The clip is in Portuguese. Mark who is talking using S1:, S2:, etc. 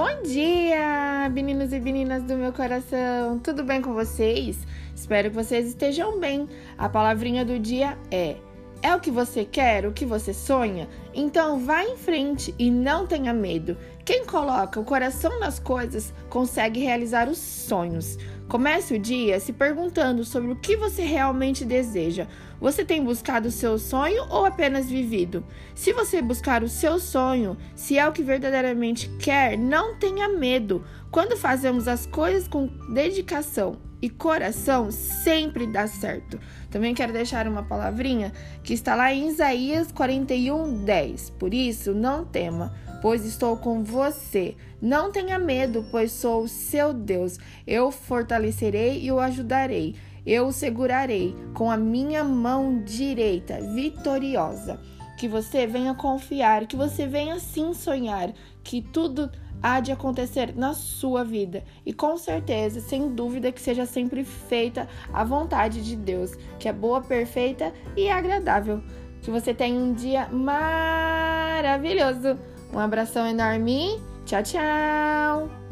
S1: Bom dia, meninos e meninas do meu coração. Tudo bem com vocês? Espero que vocês estejam bem. A palavrinha do dia é: é o que você quer, o que você sonha? Então vá em frente e não tenha medo. Quem coloca o coração nas coisas consegue realizar os sonhos. Comece o dia se perguntando sobre o que você realmente deseja. Você tem buscado o seu sonho ou apenas vivido? Se você buscar o seu sonho, se é o que verdadeiramente quer, não tenha medo. Quando fazemos as coisas com dedicação e coração, sempre dá certo. Também quero deixar uma palavrinha que está lá em Isaías 41, 10. Por isso, não tema pois estou com você. Não tenha medo, pois sou o seu Deus. Eu fortalecerei e o ajudarei. Eu o segurarei com a minha mão direita, vitoriosa. Que você venha confiar, que você venha sim sonhar, que tudo há de acontecer na sua vida e com certeza, sem dúvida, que seja sempre feita a vontade de Deus, que é boa, perfeita e agradável. Que você tenha um dia maravilhoso. Um abração enorme. Tchau, tchau.